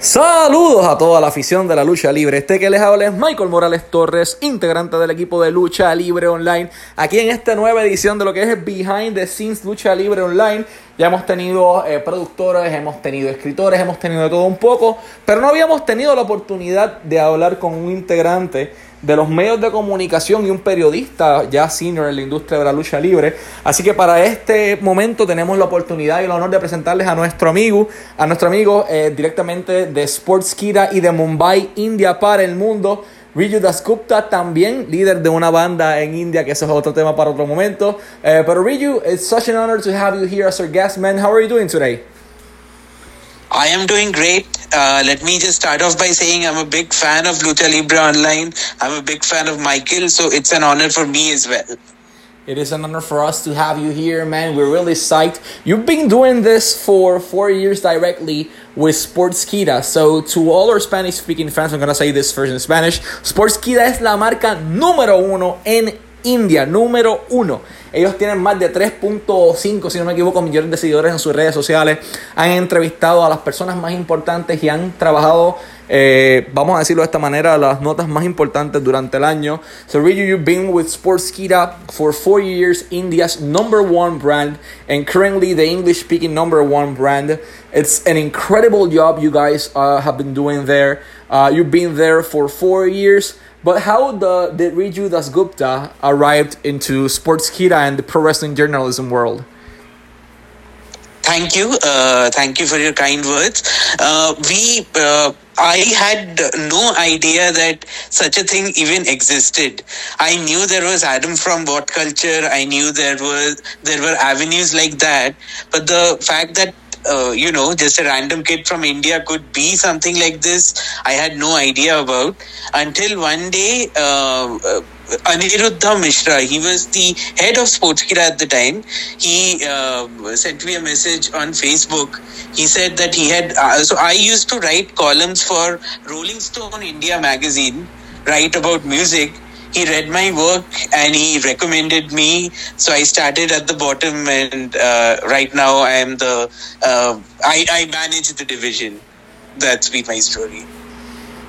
Saludos a toda la afición de la lucha libre. Este que les habla es Michael Morales Torres, integrante del equipo de lucha libre online. Aquí en esta nueva edición de lo que es Behind the Scenes Lucha Libre Online. Ya hemos tenido eh, productores, hemos tenido escritores, hemos tenido de todo un poco, pero no habíamos tenido la oportunidad de hablar con un integrante de los medios de comunicación y un periodista ya senior en la industria de la lucha libre. Así que para este momento tenemos la oportunidad y el honor de presentarles a nuestro amigo, a nuestro amigo eh, directamente de Sportskira y de Mumbai, India para el mundo. Riju Dasgupta, también líder de una banda en India, que eso es otro tema para otro momento. Eh, pero Riju, it's such an honor to have you here as our guest, man. How are you doing today? I am doing great. Uh, let me just start off by saying I'm a big fan of Lucha Libre Online. I'm a big fan of Michael, so it's an honor for me as well. It is an honor for us to have you here, man. We're really psyched. You've been doing this for four years directly with Sportskeeda. So, to all our Spanish speaking fans, I'm going to say this first in Spanish. Sportskeeda es la marca número uno en India, número uno. Ellos tienen más de 3.5, si no me equivoco, millones de seguidores en sus redes sociales. Han entrevistado a las personas más importantes y han trabajado, eh, vamos a decirlo de esta manera, las notas más importantes durante el año. So really, you've been with Sportskeeda for four years, India's number one brand, and currently the English-speaking number one brand. It's an incredible job you guys uh, have been doing there. Uh, you've been there for four years. But how the, did Riju Dasgupta arrived into Sportskeeda and the pro wrestling journalism world? Thank you. Uh, thank you for your kind words. Uh, we, uh, I had no idea that such a thing even existed. I knew there was Adam from WhatCulture. I knew there was there were avenues like that. But the fact that uh, you know, just a random kid from India could be something like this. I had no idea about until one day. Uh, uh, Aniruddha Mishra, he was the head of Sportskeeda at the time. He uh, sent me a message on Facebook. He said that he had. Uh, so I used to write columns for Rolling Stone India magazine, write about music he read my work and he recommended me. So I started at the bottom, and uh, right now I am the uh, I, I manage the division. That's been my story.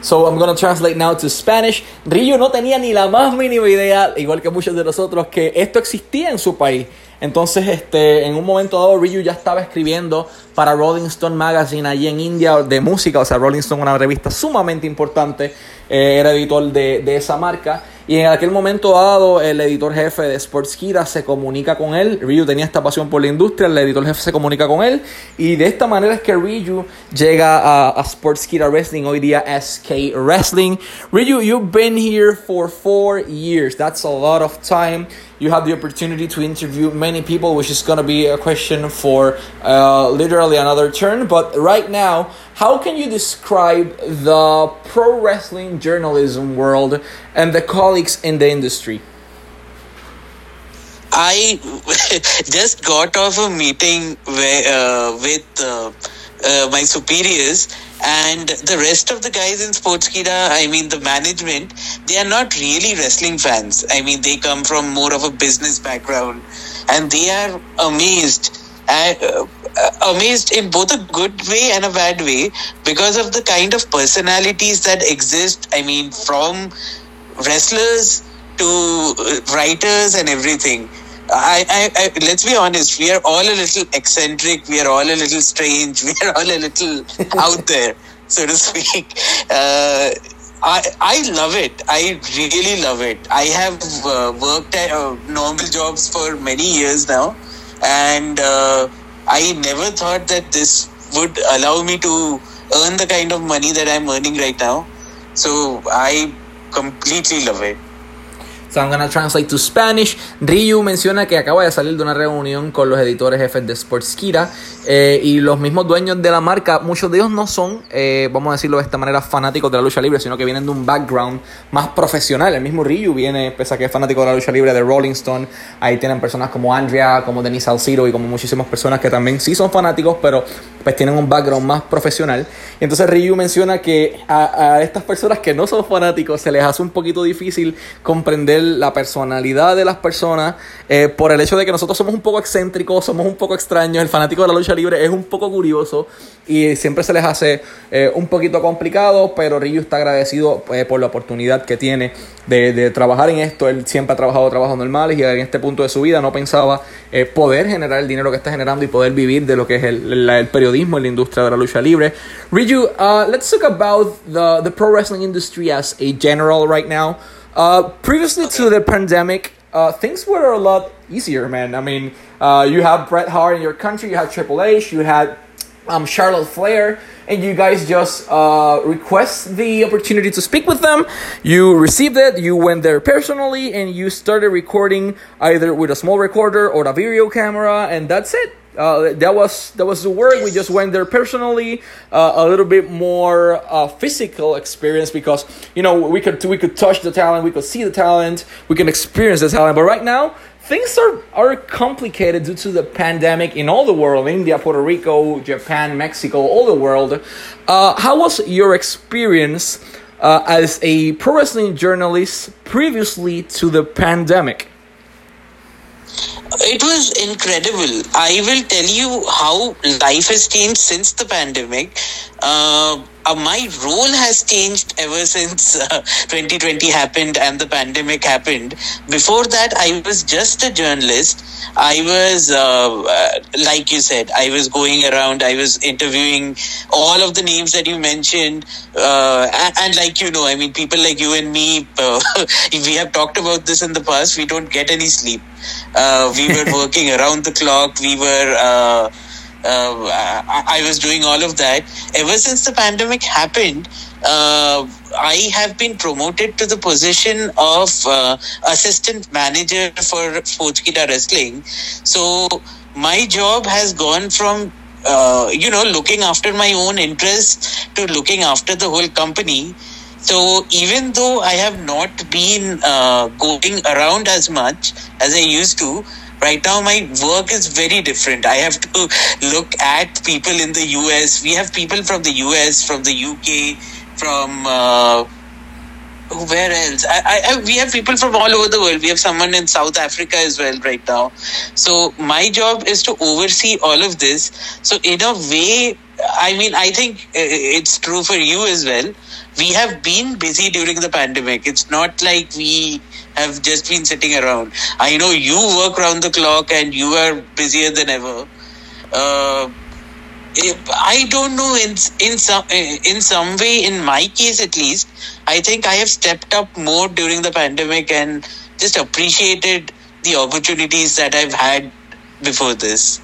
So I'm gonna translate now to Spanish. Ryu no tenía ni la más mínima idea, igual que muchos de nosotros, que esto existía en su país. Entonces, este, en un momento dado, Ryu ya estaba escribiendo para Rolling Stone Magazine allí en India de música. O sea, Rolling Stone, una revista sumamente importante, eh, era editor de esa marca. Y en aquel momento dado, el editor jefe de Sportskeeda se comunica con él. Ryu tenía esta pasión por la industria, el editor jefe se comunica con él. Y de esta manera es que Ryu llega a, a Sportskeeda Wrestling, hoy día SK Wrestling. Ryu, you've been here for four years. That's a lot of time. You have the opportunity to interview many people, which is going to be a question for uh, literally another turn. But right now, how can you describe the pro wrestling journalism world and the colleagues in the industry? I just got off a meeting where, uh, with uh, uh, my superiors and the rest of the guys in Sportskeeda, I mean the management, they are not really wrestling fans. I mean they come from more of a business background and they are amazed uh, amazed in both a good way and a bad way because of the kind of personalities that exist. I mean, from wrestlers to uh, writers and everything. I, I, I, let's be honest. We are all a little eccentric. We are all a little strange. We are all a little out there, so to speak. Uh, I I love it. I really love it. I have uh, worked at uh, normal jobs for many years now, and uh, I never thought that this would allow me to earn the kind of money that I'm earning right now. So I completely love it. So I'm gonna translate to Spanish. Ryu menciona que acaba de salir de una reunión con los editores jefes de Sportskira eh, y los mismos dueños de la marca. Muchos de ellos no son, eh, vamos a decirlo de esta manera, fanáticos de la lucha libre, sino que vienen de un background más profesional. El mismo Ryu viene, pese a que es fanático de la lucha libre, de Rolling Stone. Ahí tienen personas como Andrea, como Denise Salcido y como muchísimas personas que también sí son fanáticos, pero pues tienen un background más profesional. Entonces Ryu menciona que a, estas personas que no son fanáticos se les hace un poquito difícil comprender la personalidad de las personas eh, por el hecho de que nosotros somos un poco excéntricos, somos un poco extraños, el fanático de la lucha libre es un poco curioso y siempre se les hace eh, un poquito complicado, pero Ryu está agradecido eh, por la oportunidad que tiene de, de, trabajar en esto. Él siempre ha trabajado trabajos normales y en este punto de su vida no pensaba eh, poder generar el dinero que está generando y poder vivir de lo que es el, el, el periodismo en la industria de la lucha libre. Ryu, uh, let's talk about the, the pro wrestling industry as a general right now. Uh, previously to the pandemic, uh, things were a lot easier, man. I mean, uh, you have Bret Hart in your country, you had Triple H, you had um, Charlotte Flair, and you guys just uh, request the opportunity to speak with them. You received it, you went there personally, and you started recording either with a small recorder or a video camera, and that's it. Uh, that was that was the work. We just went there personally, uh, a little bit more uh, physical experience because you know we could we could touch the talent, we could see the talent, we can experience the talent. But right now, things are are complicated due to the pandemic in all the world, India, Puerto Rico, Japan, Mexico, all the world. Uh, how was your experience uh, as a pro wrestling journalist previously to the pandemic? It was incredible. I will tell you how life has changed since the pandemic. Uh, uh, my role has changed ever since uh, 2020 happened and the pandemic happened. Before that, I was just a journalist. I was, uh, like you said, I was going around, I was interviewing all of the names that you mentioned. And, and, like you know, I mean, people like you and me, we have talked about this in the past, we don't get any sleep. we were working around the clock. We were uh, I, I, was doing all of that. Ever since the pandemic happened, uh, I have been promoted to the position of uh, assistant manager for Sportskeeda Wrestling. So my job has gone from uh, you know looking after my own interests to looking after the whole company. So even though I have not been uh, going around as much as I used to, right now my work is very different. I have to look at people in the us we have people from the us from the uk from uh, where else? I, I, we have people from all over the world. We have someone in south africa as well right now. So my job is to oversee all of this. So in a way i mean i think it's true for you as well. We have been busy during the pandemic. It's not like we have just been sitting around. I know you work round the clock and you are busier than ever. Uh, I don't know in in some in some way in my case at least I think I have stepped up more during the pandemic and just appreciated the opportunities that I've had before this.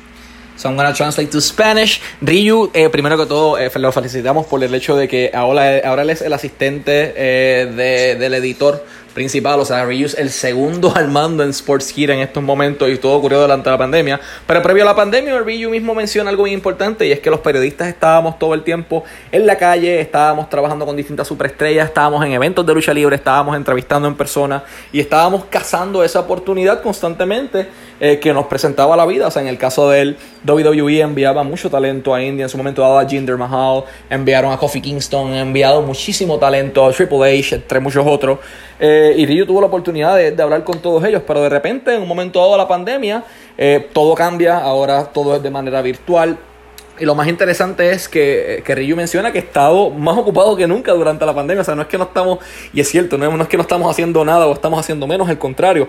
So I'm gonna translate to Spanish. Ryu, eh, primero que todo, eh, lo felicitamos por el hecho de que ahora, ahora él es el asistente eh, de, del editor principal, o sea, es el segundo al mando en Sportskeeda en estos momentos y todo ocurrió durante la pandemia. Pero previo a la pandemia, Ryu mismo menciona algo muy importante y es que los periodistas estábamos todo el tiempo en la calle, estábamos trabajando con distintas superestrellas, estábamos en eventos de lucha libre, estábamos entrevistando en persona y estábamos cazando esa oportunidad constantemente eh, que nos presentaba la vida. O sea, en el caso de él, WWE enviaba mucho talento a India, en su momento dado a Jinder Mahal, enviaron a Kofi Kingston, enviado muchísimo talento a Triple H, entre muchos otros. Eh, y Ryu tuvo la oportunidad de, hablar con todos ellos, pero de repente, en un momento dado de la pandemia, eh, todo cambia, ahora todo es de manera virtual. Y lo más interesante es que, que Ryu menciona que ha estado más ocupado que nunca durante la pandemia. O sea, no es que no estamos, y es cierto, no es que no estamos haciendo nada o estamos haciendo menos, al contrario.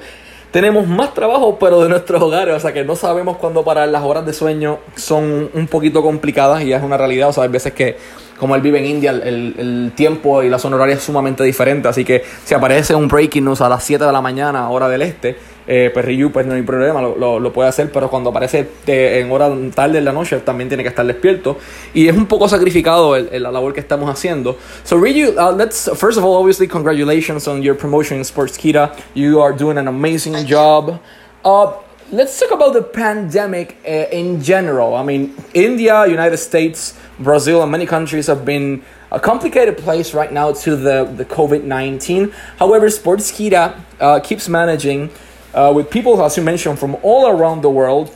Tenemos más trabajo, pero de nuestros hogares, o sea que no sabemos cuándo parar. Las horas de sueño son un poquito complicadas y es una realidad. O sea, hay veces que como él vive en India, el, el, tiempo y la zona horaria es sumamente diferente. Así que si aparece un breaking news a las 7 de la mañana, hora del este, eh, pues Ryu pues no hay problema, lo, lo, lo puede hacer, pero cuando aparece de, en hora tarde en la noche también tiene que estar despierto. Y es un poco sacrificado el, el, la labor que estamos haciendo. So Ryu, uh, let's, first of all, obviously congratulations on your promotion in Sportskeeda. You are doing an amazing job. Uh, let's talk about the pandemic uh, in general. I mean, India, United States, Brazil, and many countries have been a complicated place right now to the, the COVID 19. However, Sportskeeda uh, keeps managing uh, with people, as you mentioned, from all around the world.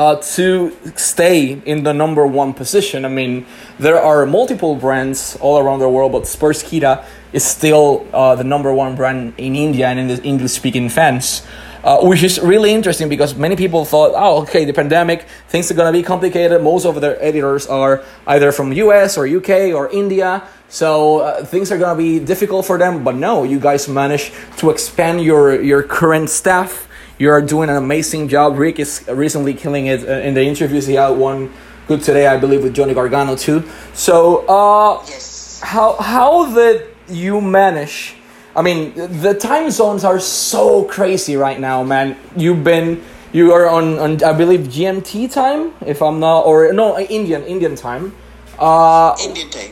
uh, to stay in the number one position. I mean, there are multiple brands all around the world, but Spurs Sportskeeda is still uh, the number one brand in India and in the English speaking fans. Uh, which is really interesting because many people thought, oh, okay, the pandemic, things are gonna be complicated. Most of their editors are either from US or UK or India, so uh, things are gonna be difficult for them. But no, you guys managed to expand your your current staff. You are doing an amazing job. Rick is recently killing it uh, in the interviews. He had one good today, I believe, with Johnny Gargano too. So, uh, Yes. how how did you manage? I mean, the time zones are so crazy right now, man. You've been you are on, on I believe GMT time, if I'm not, or no, Indian Indian time. Uh,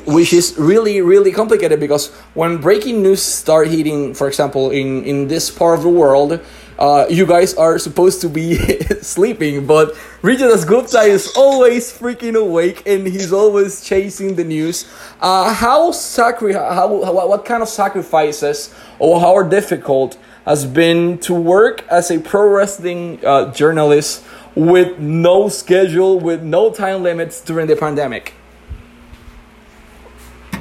which is really really complicated because when breaking news start hitting for example in in this part of the world uh, you guys are supposed to be sleeping but Riju Dasgupta is always freaking awake and he's always chasing the news. Uh, how sacri- how, how what kind of sacrifices or how difficult has been to work as a pro wrestling uh, journalist with no schedule with no time limits during the pandemic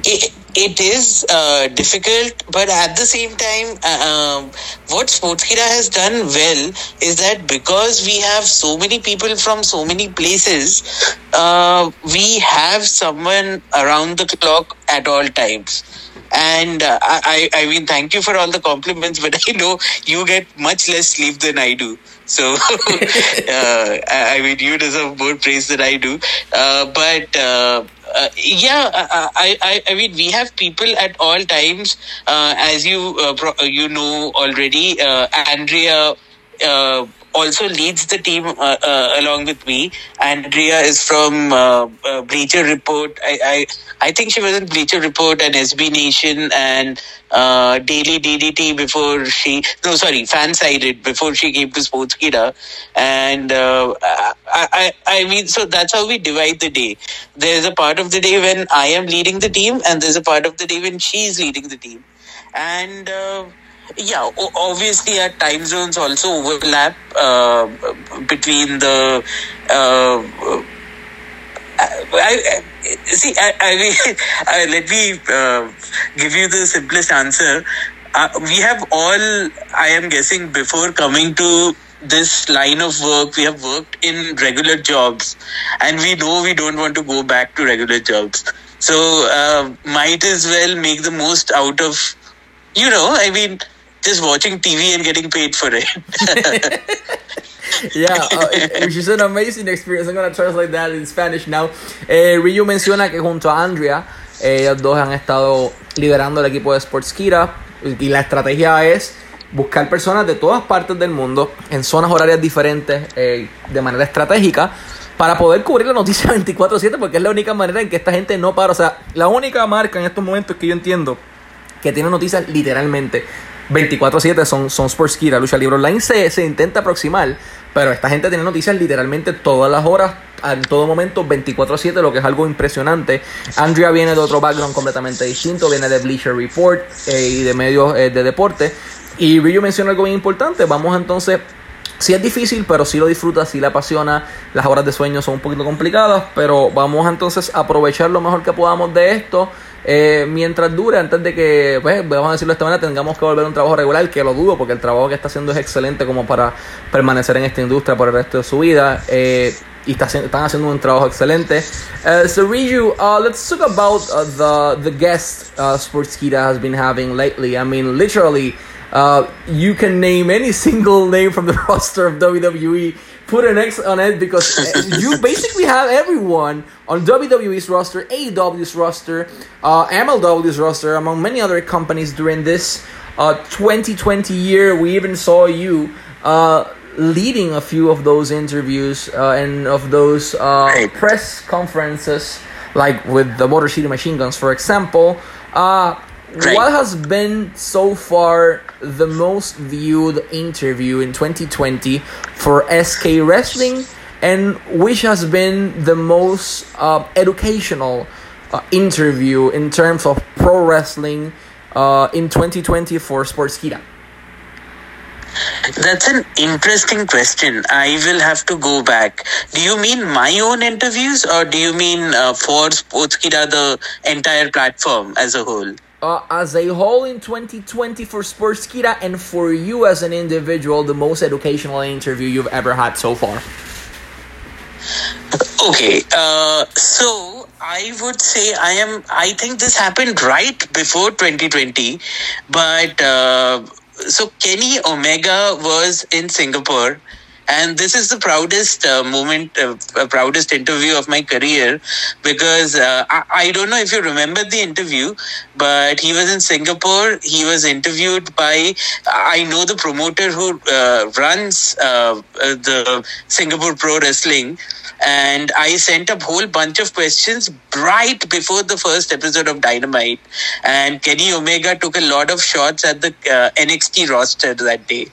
it, it is uh, difficult, but at the same time, uh, um, what Sportskeeda has done well is that because we have so many people from so many places, uh, we have someone around the clock at all times. And uh, I, I I mean, thank you for all the compliments, but I know you get much less sleep than I do. So, uh, I I mean, you deserve more praise than I do. Uh, but uh, uh, yeah, I, I, I- mean, we have people at all times, uh, as you uh, you know already. Andrea uh, also leads the team uh, uh, along with me. Andrea is from uh, uh, Bleacher Report. I, I I think she was in Bleacher Report and SB Nation and uh, Daily DDT before she no sorry FanSided before she came to Sportskeeda and uh, I, I I mean so that's how we divide the day. There's a part of the day when I am leading the team and there's a part of the day when she's leading the team and. Yeah, obviously our time zones also overlap uh, between the. Uh, I, I, see, I, I mean, uh, let me uh, give you the simplest answer. Uh, we have all, I am guessing, before coming to this line of work, we have worked in regular jobs, and we know we don't want to go back to regular jobs. So, uh, might as well make the most out of, you know, I mean, just watching TV and getting paid for it. Yeah, uh, which is an amazing experience. I'm gonna translate that in Spanish now. Eh, Ryu menciona que junto a Andrea, eh, ellos dos han estado liderando el equipo de Sportskeeda y la estrategia es buscar personas de todas partes del mundo en zonas horarias diferentes eh, de manera estratégica para poder cubrir la noticia 24/7 porque es la única manera en que esta gente no para. O sea, la única marca en estos momentos que yo entiendo que tiene noticias literalmente 24-7 son, son Sportskeeda. Lucha Libre Online se, se intenta aproximar, pero esta gente tiene noticias literalmente todas las horas, en todo momento, 24-7, lo que es algo impresionante. Andrea viene de otro background completamente distinto, viene de Bleacher Report eh, y de medios eh, de deporte. Y Ryu menciona algo bien importante. Vamos entonces Sí es difícil, pero sí lo disfruta, sí le apasiona. Las horas de sueño son un poquito complicadas, pero vamos entonces a aprovechar lo mejor que podamos de esto. Eh, mientras dure, antes de que, pues, vamos a decirlo de esta manera, tengamos que volver a un trabajo regular, que lo dudo, porque el trabajo que está haciendo es excelente como para permanecer en esta industria por el resto de su vida. eh, y está, están haciendo un trabajo excelente. Uh, so Riju, uh, let's talk about uh, the the guest uh, Sportskeeda has been having lately. I mean, literally, you can name any single name from the roster of WWE. Put an X on it because uh, you basically have everyone on WWE's roster, AEW's roster, uh, MLW's roster, among many other companies during this uh, 2020 year. We even saw you uh, leading a few of those interviews uh, and of those uh, press conferences, like with the Motor City Machine Guns, for example. Uh, Right. What has been so far the most viewed interview in 2020 for SK Wrestling, and which has been the most uh, educational uh, interview in terms of pro wrestling uh, in 2020 for Sportskeeda? That's an interesting question. I will have to go back. Do you mean my own interviews or do you mean uh, for Sportskeeda, the entire platform as a whole? Uh, as a whole in 2020 for Sportskeeda and for you as an individual, the most educational interview you've ever had so far? Okay, uh, so I would say I am. I think this happened right before 2020, but uh, so Kenny Omega was in Singapore and this is the proudest uh, moment, uh, uh, proudest interview of my career because uh, I, I, don't know if you remember the interview, but he was in Singapore. He was interviewed by, I know the promoter who uh, runs uh, the Singapore Pro Wrestling. And I sent a whole bunch of questions right before the first episode of Dynamite. And Kenny Omega took a lot of shots at the NXT roster that day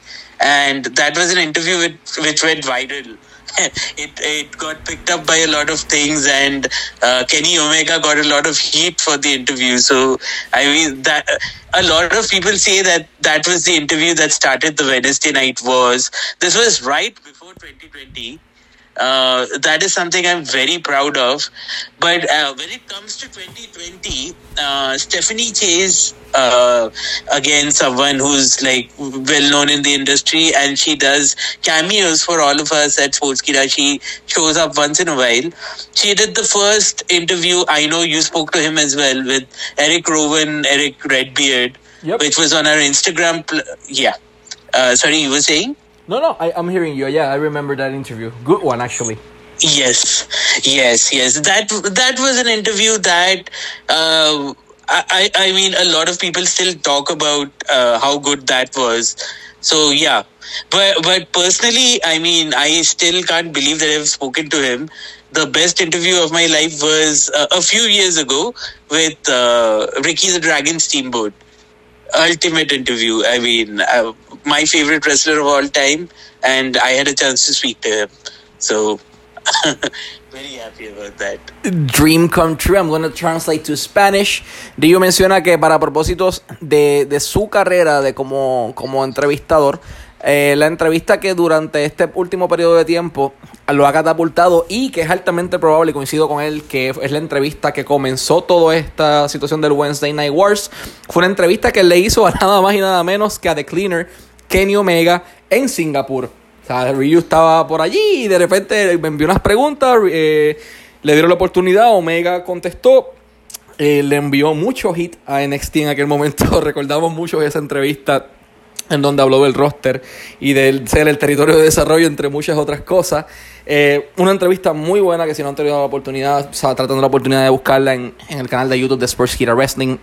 and that was an interview with, which went viral. it it got picked up by a lot of things, and uh, Kenny Omega got a lot of heat for the interview. So I mean that a lot of people say that that was the interview that started the Wednesday Night Wars. This was right before 2020. Uh, that is something I'm very proud of. But uh, when it comes to 2020, uh, Stephanie Chase, uh, again, someone who's like well known in the industry, and she does cameos for all of us at Sportskeeda. She shows up once in a while. She did the first interview. I know you spoke to him as well with Eric Rowan, Eric Redbeard, yep. which was on our Instagram. Pl- yeah. Uh, sorry, you were saying? No, no, I, I'm hearing you. Yeah, I remember that interview. Good one, actually. Yes, yes, yes. That that was an interview that uh, I I mean a lot of people still talk about uh, how good that was. So yeah, but but personally, I mean, I still can't believe that I've spoken to him. The best interview of my life was uh, a few years ago with uh, Ricky the Dragon Steamboat ultimate interview. I mean, uh, my favorite wrestler of all time, and I had a chance to speak to him. So, very happy about that. Dream come true. I'm going to translate to Spanish. Dio menciona que para propósitos de, de su carrera de como, como entrevistador, eh, la entrevista que durante este último periodo de tiempo lo ha catapultado y que es altamente probable, coincido con él, que es la entrevista que comenzó toda esta situación del Wednesday Night Wars. Fue una entrevista que le hizo a nada más y nada menos que a The Cleaner, Kenny Omega, en Singapur. O sea, Ryu estaba por allí y de repente me envió unas preguntas, eh, le dieron la oportunidad, Omega contestó. Eh, le envió mucho hit a NXT en aquel momento. Recordamos mucho esa entrevista en donde habló del roster y del ser el territorio de desarrollo, entre muchas otras cosas. Eh, una entrevista muy buena que si no han tenido la oportunidad, estaba tratando la oportunidad de buscarla en, en el canal de YouTube de Sports Hero Wrestling.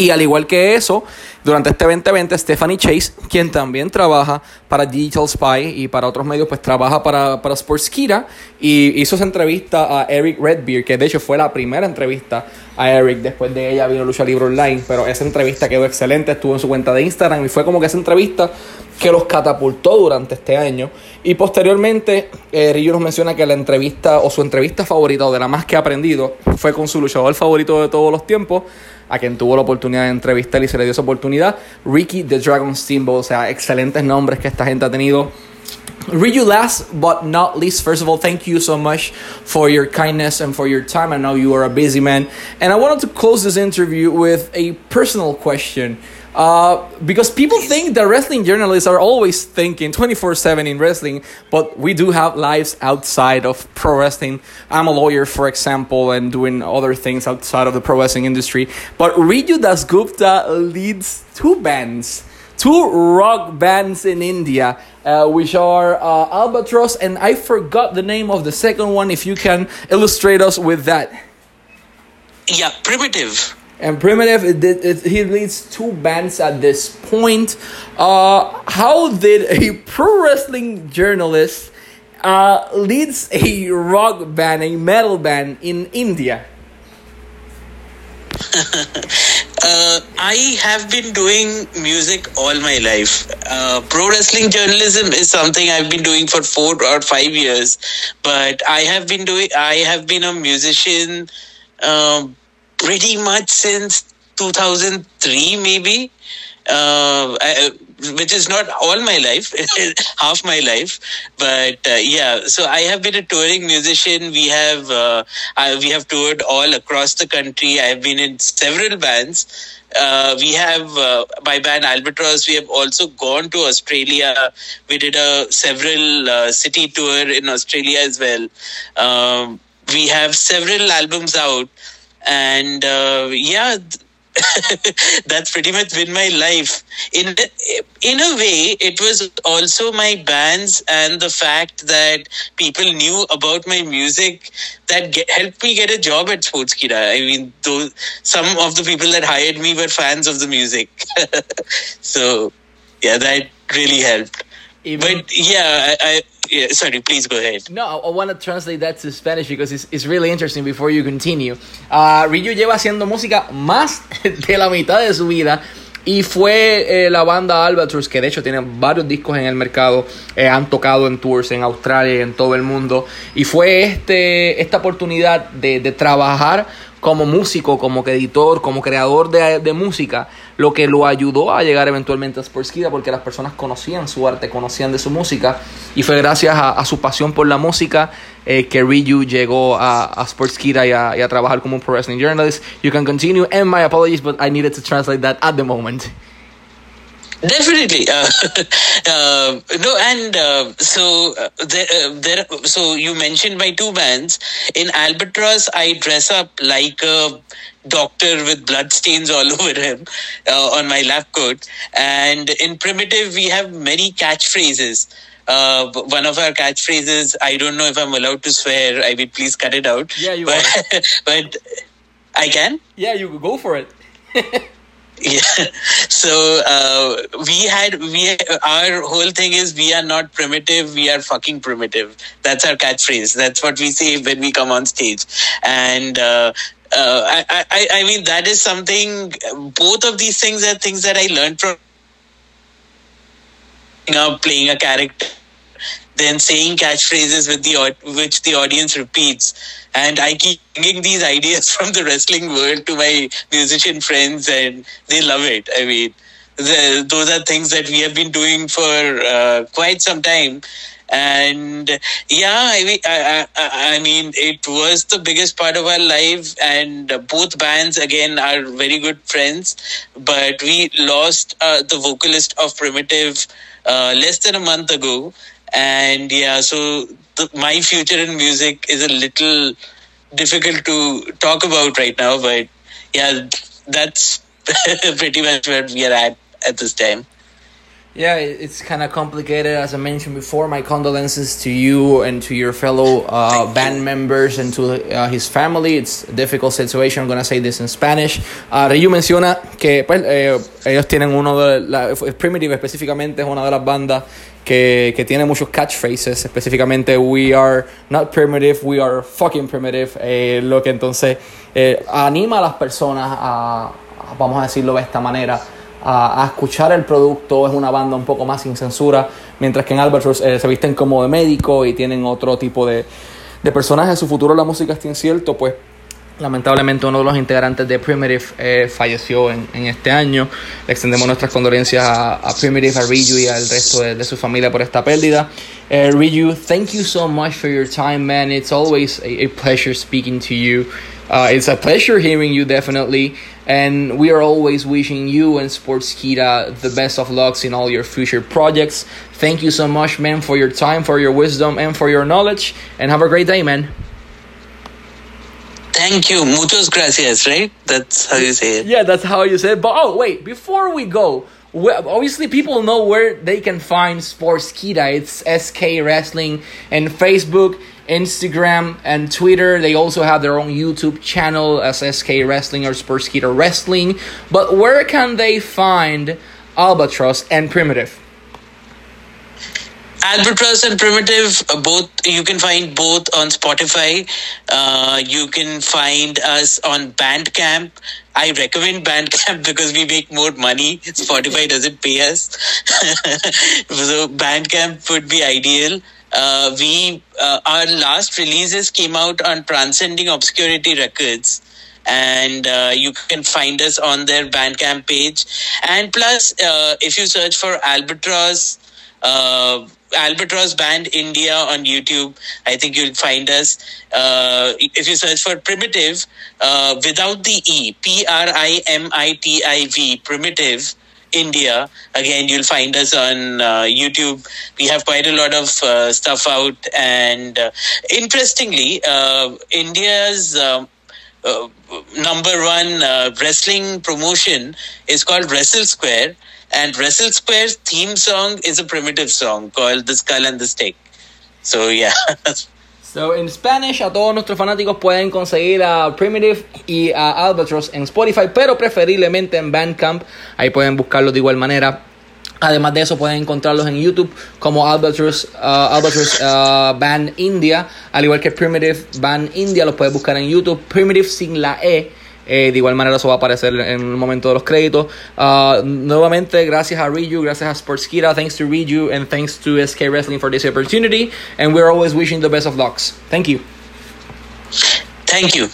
Y al igual que eso, durante este 2020, Stephanie Chase, quien también trabaja para Digital Spy y para otros medios, pues trabaja para, para Sportskeeda y hizo esa entrevista a Eric Redbeard, que de hecho fue la primera entrevista a Eric. Después de ella vino Lucha Libre Online, pero esa entrevista quedó excelente, estuvo en su cuenta de Instagram y fue como que esa entrevista que los catapultó durante este año. Y posteriormente, eh, nos menciona que la entrevista o su entrevista favorita o de la más que ha aprendido fue con su luchador favorito de todos los tiempos, a quien tuvo la oportunidad de entrevistar y se le dio esa oportunidad, Ricky the Dragon Steamboat. O sea, excelentes nombres que esta gente ha tenido. Ryu, last but not least, first of all, thank you so much for your kindness and for your time. I know you are a busy man. And I wanted to close this interview with a personal question. Uh, because people think that wrestling journalists are always thinking 24 7 in wrestling, but we do have lives outside of pro wrestling. I'm a lawyer, for example, and doing other things outside of the pro wrestling industry. But Riju Dasgupta leads two bands, two rock bands in India, uh, which are uh, Albatross, and I forgot the name of the second one. If you can illustrate us with that. Yeah, Primitive and Primitive, it, it, it, he leads two bands at this point. Uh, how did a pro wrestling journalist uh, leads a rock band, a metal band in India? uh, I have been doing music all my life. Uh, pro wrestling journalism is something I've been doing for four or five years, but I have been doing. I have been a musician. Um, pretty much since 2003 maybe uh, I, which is not all my life, half my life. But uh, yeah, so I have been a touring musician. We have uh, I, we have toured all across the country. I have been in several bands. Uh, we have uh, my band Albatross. We have also gone to Australia. We did a several uh, city tour in Australia as well. Um, we have several albums out, and uh, yeah. that's pretty much been my life. In in a way, it was also my bands and the fact that people knew about my music that get, helped me get a job at Sportskeeda. I mean, those some of the people that hired me were fans of the music, so yeah, that really helped. Even, but yeah, I, I yeah, sorry, please go ahead. No, I, I want to translate that to Spanish because it's, it's really interesting before you continue. Uh, Ryu lleva haciendo música más de la mitad de su vida. Y fue eh, la banda Albatross, que de hecho tiene varios discos en el mercado, eh, han tocado en tours en Australia y en todo el mundo. Y fue este, esta oportunidad de, de trabajar como músico, como editor, como creador de, música, lo que lo ayudó a llegar eventualmente a Sportskeeda porque las personas conocían su arte, conocían de su música y fue gracias a, su pasión por la música eh, que Ryu llegó a, a Sportskeeda y a, y a trabajar como un pro wrestling journalist. You can continue and my apologies but I needed to translate that at the moment. Definitely, uh, uh, no, and uh, so uh, there, uh, there. So you mentioned my two bands. In Albatross, I dress up like a doctor with blood stains all over him uh, on my lab coat, and in Primitive, we have many catchphrases. one of our catchphrases, I don't know if I'm allowed to swear. I mean, please cut it out. Yeah, you but, are. but I can. Yeah, you go for it. Yeah. So uh, we had we our whole thing is we are not primitive. We are fucking primitive. That's our catchphrase. That's what we say when we come on stage. And uh, uh, I, I I mean that is something. Both of these things are things that I learned from playing a character then saying catchphrases with the which the audience repeats. And i keep bringing these ideas from the wrestling world to my musician friends and they love it. I mean the, those are things that we have been doing for uh, quite some time. And yeah I mean, I, I, I, mean it was the biggest part of our life and both bands again are very good friends. But we lost uh, the vocalist of primitive uh, less than a month ago and yeah so the, my future in music is a little difficult to talk about right now but yeah that's pretty much where we are at at this time yeah, it's kind of complicated. As I mentioned before, my condolences to you and to your fellow uh, band members and to uh, his family. It's a difficult situation. I'm going to say this in Spanish. Uh, Ryu menciona que pues, eh, ellos tienen uno de la, Primitive específicamente es una de las bandas que, que tiene muchos catchphrases. Específicamente, we are not primitive, we are fucking primitive. Eh, lo que entonces eh, anima a las personas a, vamos a decirlo de esta manera a, escuchar el producto, es una banda un poco más sin censura, mientras que en Albatross eh, se visten como de médico y tienen otro tipo de, de personajes. Su futuro la música está incierto, pues lamentablemente uno de los integrantes de Primitive eh, falleció en, en, este año. Le extendemos nuestras condolencias a, a Primitive, a Ryu y al resto de, de su familia por esta pérdida. Uh, Ryu, thank you so much for your time, man. It's always a, a pleasure speaking to you. Uh, it's a pleasure hearing you, definitely. And we are always wishing you and Sportskeeda the best of lucks in all your future projects. Thank you so much, man, for your time, for your wisdom, and for your knowledge. And have a great day, man. Thank you. Muchas gracias, right? That's how you say it. Yeah, that's how you say it. But oh, wait, before we go, obviously people know where they can find Sportskeeda. It's SK Wrestling and Facebook Instagram and Twitter. They also have their own YouTube channel as SK Wrestling or Sportskeeda Wrestling. But where can they find Albatross and Primitive? Albatross and Primitive, uh, both you can find both on Spotify. Uh, you can find us on Bandcamp. I recommend Bandcamp because we make more money. Spotify doesn't pay us, so Bandcamp would be ideal uh, we uh, our last releases came out on Transcending Obscurity Records, and uh, you can find us on their Bandcamp page. And plus, uh, if you search for Albatross, uh, Albatross Band India on YouTube, I think you'll find us. Uh, if you search for Primitive uh, without the E, P R I M I T I V, Primitive. India. Again, you'll find us on uh, YouTube. We have quite a lot of uh, stuff out, and uh, interestingly, uh, India's uh, number one wrestling promotion is called Wrestle Square, and Wrestle Square's theme song is a primitive song called "The Skull and the Stick." So yeah. So, en Spanish, a todos nuestros fanáticos pueden conseguir a Primitive y a Albatross en Spotify, pero preferiblemente en Bandcamp. Ahí pueden buscarlos de igual manera. Además de eso, pueden encontrarlos en YouTube como Albatross, uh, Albatross uh, Band India, al igual que Primitive Band India, los puedes buscar en YouTube. Primitive sin la E. Eh, de igual manera eso va a aparecer en el momento de los créditos. Uh, nuevamente, gracias a Riju, gracias a Sportskira, thanks to Riju, and thanks to SK Wrestling for this opportunity. And we're always wishing the best of lucks. Thank you. Thank you.